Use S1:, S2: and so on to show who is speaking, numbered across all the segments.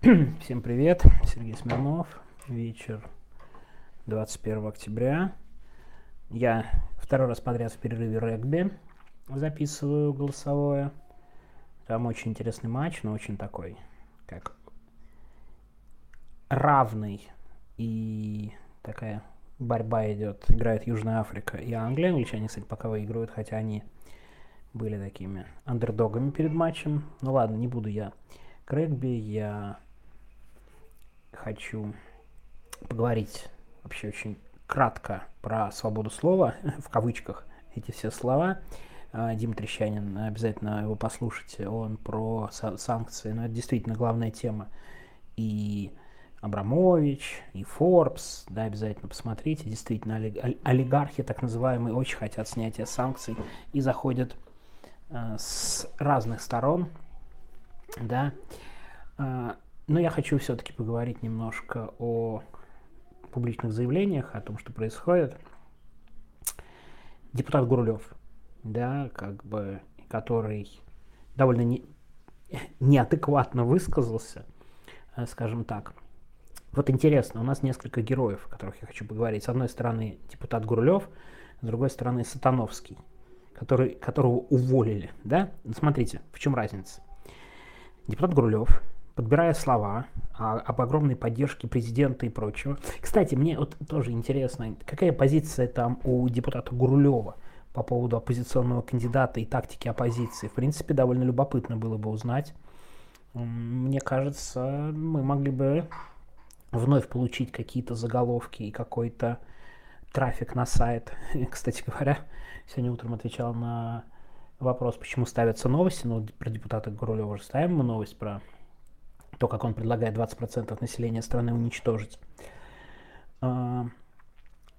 S1: Всем привет, Сергей Смирнов, вечер 21 октября. Я второй раз подряд в перерыве регби записываю голосовое. Там очень интересный матч, но очень такой, как равный и такая борьба идет. Играет Южная Африка и Англия. Англичане, кстати, пока выигрывают, хотя они были такими андердогами перед матчем. Ну ладно, не буду я к регби, я хочу поговорить вообще очень кратко про свободу слова, в кавычках эти все слова. А, Дим Трещанин, обязательно его послушайте, он про санкции, но это действительно главная тема. И Абрамович, и Forbes, да, обязательно посмотрите. Действительно, олигархи, так называемые, очень хотят снятия санкций и заходят э, с разных сторон, да. Э, но я хочу все-таки поговорить немножко о публичных заявлениях, о том, что происходит. Депутат Гурлев, да, как бы, который довольно не, неадекватно высказался, э, скажем так. Вот интересно, у нас несколько героев, о которых я хочу поговорить. С одной стороны, депутат Гурлев, с другой стороны, Сатановский, который, которого уволили. Да? Смотрите, в чем разница. Депутат Гурлев подбирая слова а, об огромной поддержке президента и прочего. Кстати, мне вот тоже интересно, какая позиция там у депутата Гурулева по поводу оппозиционного кандидата и тактики оппозиции. В принципе, довольно любопытно было бы узнать. Мне кажется, мы могли бы вновь получить какие-то заголовки и какой-то трафик на сайт. Кстати говоря, сегодня утром отвечал на вопрос, почему ставятся новости, но про депутата Гурулева уже ставим мы новость про то, как он предлагает 20% населения страны уничтожить. А,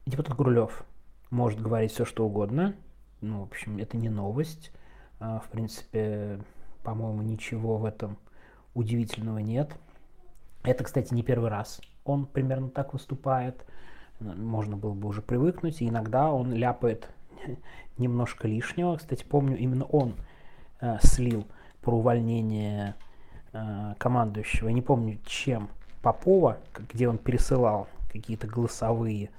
S1: депутат Гурулев может говорить все, что угодно. Ну, в общем, это не новость. А, в принципе, по-моему, ничего в этом удивительного нет. Это, кстати, не первый раз. Он примерно так выступает. Можно было бы уже привыкнуть. И иногда он ляпает немножко лишнего. Кстати, помню, именно он э, слил про увольнение э, командующего, я не помню чем, Попова, где он пересылал какие-то голосовые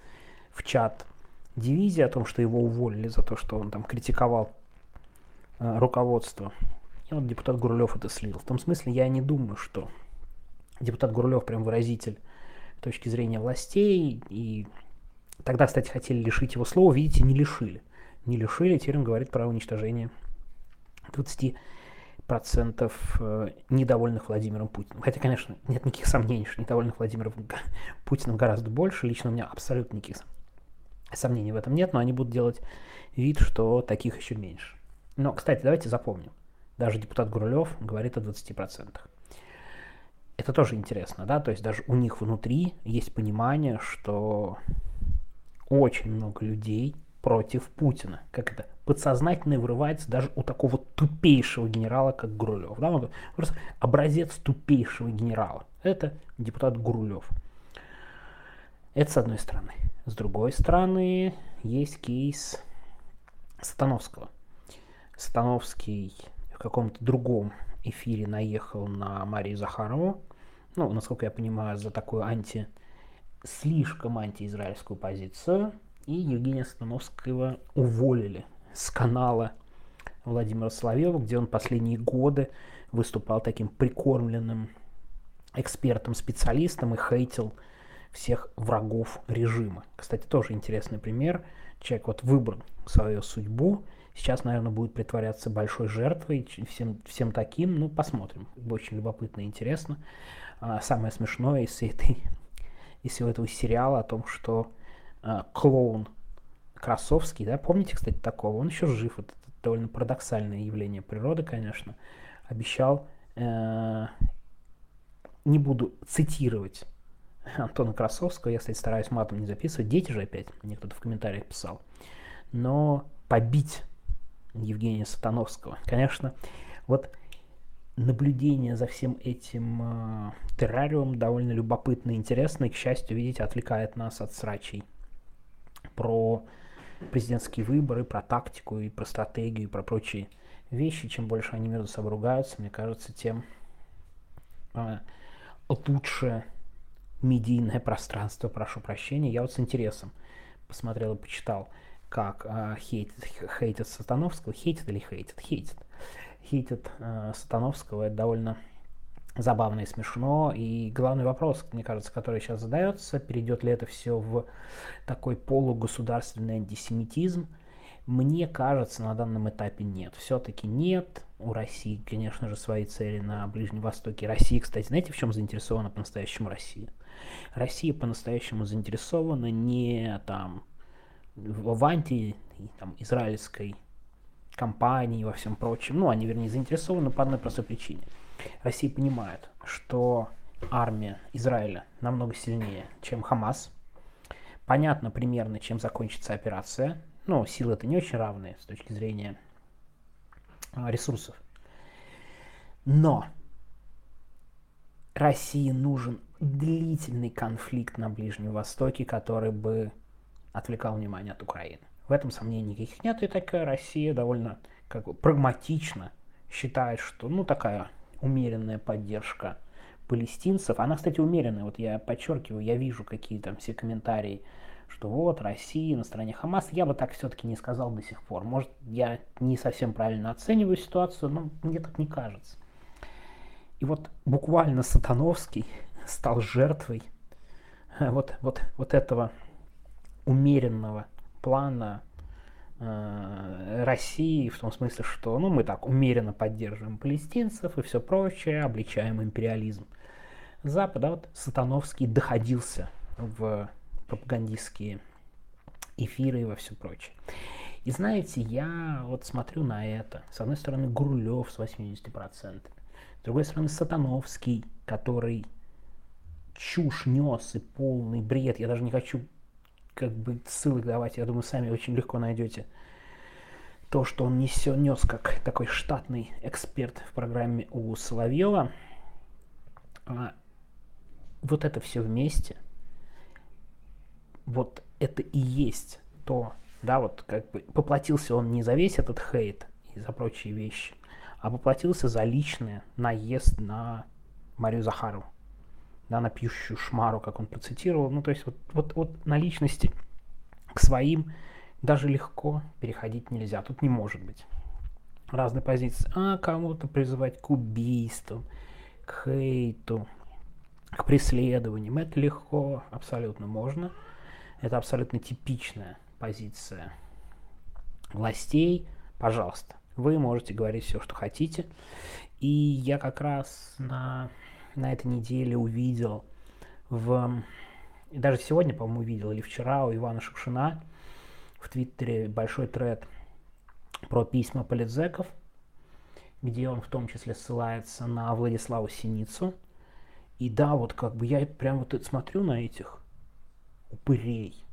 S1: в чат дивизии о том, что его уволили за то, что он там критиковал э, руководство. И вот депутат Гурулев это слил. В том смысле я не думаю, что депутат Гурулев прям выразитель точки зрения властей. И тогда, кстати, хотели лишить его слова. Видите, не лишили. Не лишили, теперь он говорит про уничтожение 20 процентов э, недовольных Владимиром Путиным. Хотя, конечно, нет никаких сомнений, что недовольных Владимиром Путиным гораздо больше. Лично у меня абсолютно никаких сомнений в этом нет, но они будут делать вид, что таких еще меньше. Но, кстати, давайте запомним. Даже депутат Гурулев говорит о 20%. Это тоже интересно, да, то есть даже у них внутри есть понимание, что очень много людей против Путина. Как это? Подсознательно вырывается даже у такого тупейшего генерала, как Гурулев. Да? Он просто образец тупейшего генерала. Это депутат Гурулев. Это с одной стороны. С другой стороны, есть кейс Сатановского. Сатановский в каком-то другом эфире наехал на Марию Захарову. Ну, насколько я понимаю, за такую анти... слишком антиизраильскую позицию и Евгения Становского уволили с канала Владимира Соловьева, где он последние годы выступал таким прикормленным экспертом, специалистом и хейтил всех врагов режима. Кстати, тоже интересный пример. Человек вот выбрал свою судьбу, сейчас, наверное, будет притворяться большой жертвой, всем, всем таким, ну, посмотрим. Очень любопытно и интересно. А самое смешное из, этой, из всего этого сериала о том, что э, клоун Красовский, да, помните, кстати, такого, он еще жив, это довольно парадоксальное явление природы, конечно, обещал, э, не буду цитировать Антона Красовского, я, кстати, стараюсь матом не записывать, дети же опять, мне кто-то в комментариях писал, но побить Евгения Сатановского, конечно, вот наблюдение за всем этим э, террариумом довольно любопытно и интересно, и, к счастью, видите, отвлекает нас от срачей про президентские выборы, про тактику и про стратегию и про прочие вещи. Чем больше они между собой ругаются, мне кажется, тем э, лучше медийное пространство, прошу прощения. Я вот с интересом посмотрел и почитал, как э, хейтит, хейтит Сатановского. Хейтит или хейтит? Хейтит. Хейтит э, Сатановского. Это довольно забавно и смешно. И главный вопрос, мне кажется, который сейчас задается, перейдет ли это все в такой полугосударственный антисемитизм, мне кажется, на данном этапе нет. Все-таки нет. У России, конечно же, свои цели на Ближнем Востоке. Россия, кстати, знаете, в чем заинтересована по-настоящему Россия? Россия по-настоящему заинтересована не там в анти там, израильской компании и во всем прочем. Ну, они, вернее, заинтересованы по одной простой причине. Россия понимает, что армия Израиля намного сильнее, чем Хамас. Понятно примерно, чем закончится операция. Ну, силы это не очень равные с точки зрения а, ресурсов. Но России нужен длительный конфликт на Ближнем Востоке, который бы отвлекал внимание от Украины. В этом сомнений никаких нет, и такая Россия довольно как бы, прагматично считает, что ну такая умеренная поддержка палестинцев, она, кстати, умеренная, вот я подчеркиваю, я вижу какие там все комментарии, что вот Россия на стороне Хамас, я бы так все-таки не сказал до сих пор. Может, я не совсем правильно оцениваю ситуацию, но мне так не кажется. И вот буквально Сатановский стал жертвой вот, вот, вот этого умеренного плана э, России, в том смысле, что ну, мы так умеренно поддерживаем палестинцев и все прочее, обличаем империализм Запада. Вот Сатановский доходился в пропагандистские эфиры и во все прочее. И знаете, я вот смотрю на это. С одной стороны, Гурлев с 80%. С другой стороны, Сатановский, который чушь нес и полный бред. Я даже не хочу как бы ссылок давать, я думаю, сами очень легко найдете то, что он несет, нес как такой штатный эксперт в программе у Соловьева. А вот это все вместе, вот это и есть то, да, вот как бы поплатился он не за весь этот хейт и за прочие вещи, а поплатился за личный наезд на Марию Захарову да, на пьющую шмару, как он процитировал. Ну, то есть вот, вот, вот на личности к своим даже легко переходить нельзя. Тут не может быть разные позиции. А кому-то призывать к убийствам, к хейту, к преследованиям. Это легко, абсолютно можно. Это абсолютно типичная позиция властей. Пожалуйста, вы можете говорить все, что хотите. И я как раз на на этой неделе увидел в... Даже сегодня, по-моему, увидел, или вчера у Ивана Шукшина в Твиттере большой тред про письма политзеков, где он в том числе ссылается на Владиславу Синицу. И да, вот как бы я прям вот смотрю на этих упырей,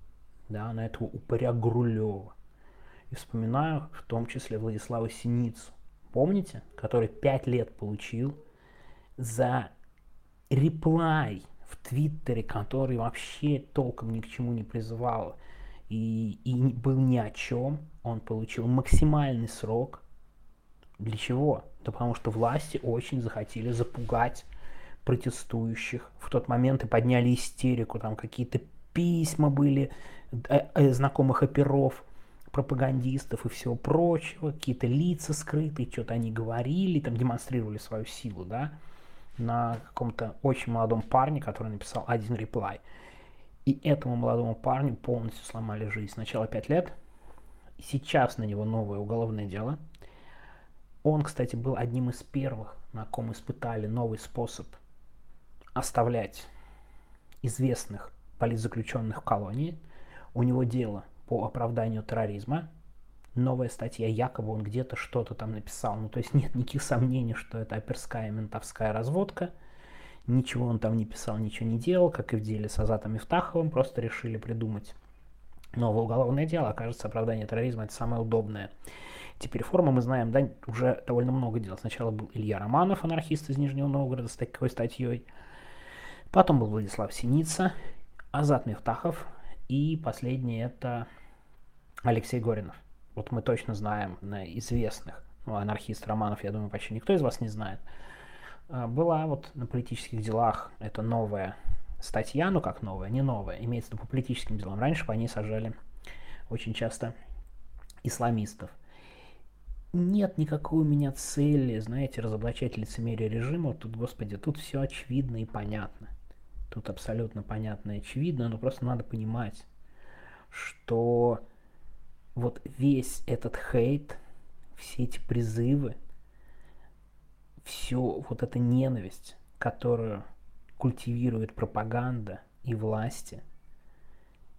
S1: да, на этого упыря Грулева. И вспоминаю в том числе Владислава Синицу. Помните? Который пять лет получил за реплай в Твиттере, который вообще толком ни к чему не призывал и, и был ни о чем, он получил максимальный срок. Для чего? Да потому что власти очень захотели запугать протестующих. В тот момент и подняли истерику, там какие-то письма были э, э, знакомых оперов, пропагандистов и всего прочего, какие-то лица скрытые, что-то они говорили, там демонстрировали свою силу, да на каком-то очень молодом парне, который написал один реплай. И этому молодому парню полностью сломали жизнь. Сначала 5 лет, сейчас на него новое уголовное дело. Он, кстати, был одним из первых, на ком испытали новый способ оставлять известных политзаключенных в колонии. У него дело по оправданию терроризма новая статья, якобы он где-то что-то там написал. Ну, то есть нет никаких сомнений, что это оперская ментовская разводка. Ничего он там не писал, ничего не делал, как и в деле с Азатом Ифтаховым. Просто решили придумать новое уголовное дело. Окажется, оправдание терроризма это самое удобное. Теперь форма мы знаем, да, уже довольно много дел. Сначала был Илья Романов, анархист из Нижнего Новгорода, с такой статьей. Потом был Владислав Синица, Азат Мифтахов. И последний это Алексей Горинов. Вот мы точно знаем на известных, ну, анархист Романов, я думаю, почти никто из вас не знает. А, была вот на политических делах, это новая статья, ну как новая, не новая, имеется в виду по политическим делам. Раньше по ней сажали очень часто исламистов. Нет никакой у меня цели, знаете, разоблачать лицемерие режима. Тут, господи, тут все очевидно и понятно. Тут абсолютно понятно и очевидно, но просто надо понимать, что вот весь этот хейт, все эти призывы, все вот эта ненависть, которую культивирует пропаганда и власти,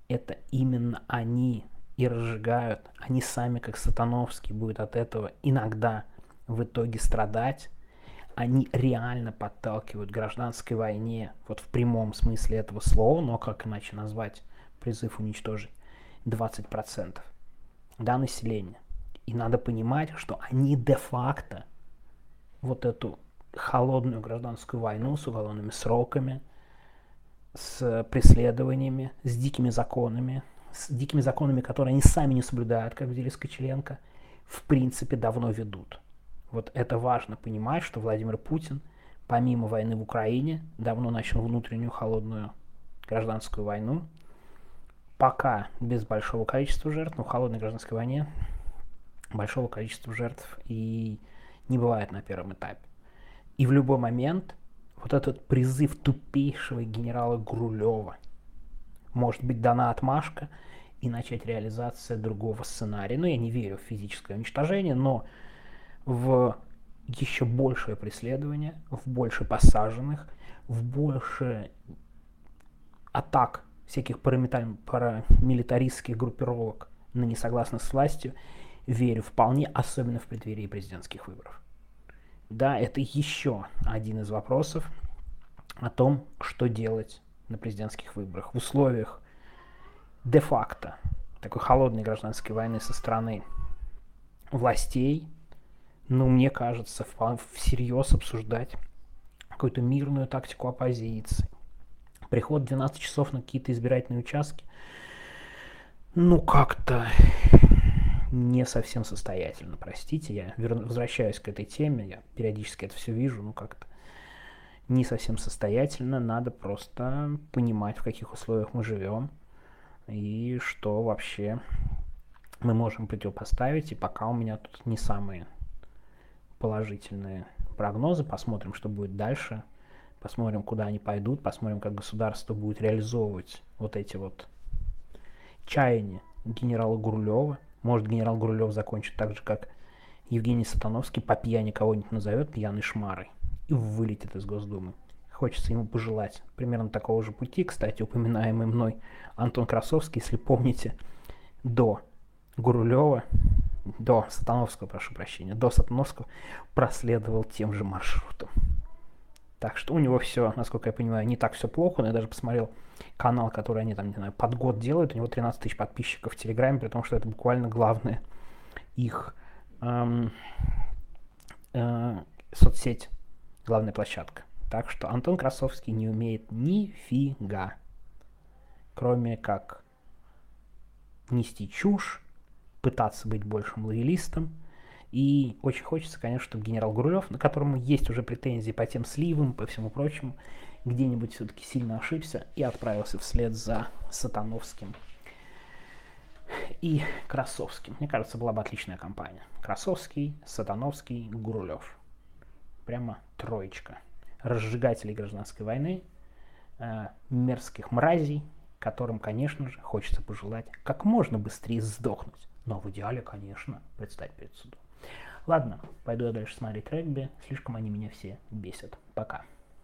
S1: это именно они и разжигают, они сами, как Сатановский, будут от этого иногда в итоге страдать, они реально подталкивают к гражданской войне, вот в прямом смысле этого слова, но как иначе назвать призыв уничтожить 20% да, населения. И надо понимать, что они де-факто вот эту холодную гражданскую войну с уголовными сроками, с преследованиями, с дикими законами, с дикими законами, которые они сами не соблюдают, как в Скочеленко, в принципе давно ведут. Вот это важно понимать, что Владимир Путин, помимо войны в Украине, давно начал внутреннюю холодную гражданскую войну, пока без большого количества жертв, но в холодной гражданской войне большого количества жертв и не бывает на первом этапе. И в любой момент вот этот призыв тупейшего генерала Грулева может быть дана отмашка и начать реализация другого сценария. Ну, я не верю в физическое уничтожение, но в еще большее преследование, в больше посаженных, в больше атак всяких парамилитаристских группировок на несогласных с властью, верю вполне, особенно в преддверии президентских выборов. Да, это еще один из вопросов о том, что делать на президентских выборах в условиях де-факто такой холодной гражданской войны со стороны властей, ну, мне кажется, всерьез обсуждать какую-то мирную тактику оппозиции. Приход 12 часов на какие-то избирательные участки, ну, как-то не совсем состоятельно, простите, я возвращаюсь к этой теме, я периодически это все вижу, ну как-то не совсем состоятельно, надо просто понимать, в каких условиях мы живем и что вообще мы можем противопоставить, и пока у меня тут не самые положительные прогнозы, посмотрим, что будет дальше, посмотрим, куда они пойдут, посмотрим, как государство будет реализовывать вот эти вот чаяния генерала Гурлева, может, генерал Гурулев закончит так же, как Евгений Сатановский по пьяни кого-нибудь назовет пьяной шмарой и вылетит из Госдумы. Хочется ему пожелать примерно такого же пути. Кстати, упоминаемый мной Антон Красовский, если помните, до Гурулева, до Сатановского, прошу прощения, до Сатановского проследовал тем же маршрутом. Так что у него все, насколько я понимаю, не так все плохо. Но я даже посмотрел канал, который они там, не знаю, под год делают. У него 13 тысяч подписчиков в Телеграме, при том, что это буквально главная их эм, э, соцсеть, главная площадка. Так что Антон Красовский не умеет нифига, кроме как нести чушь, пытаться быть большим лоялистом, и очень хочется, конечно, чтобы генерал Гурулев, на которому есть уже претензии по тем сливам, по всему прочему, где-нибудь все-таки сильно ошибся и отправился вслед за Сатановским и Красовским. Мне кажется, была бы отличная компания. Красовский, Сатановский, Гурулев. Прямо троечка. Разжигателей гражданской войны, э, мерзких мразей, которым, конечно же, хочется пожелать как можно быстрее сдохнуть. Но в идеале, конечно, предстать перед судом. Ладно, пойду я дальше смотреть регби. Слишком они меня все бесят. Пока.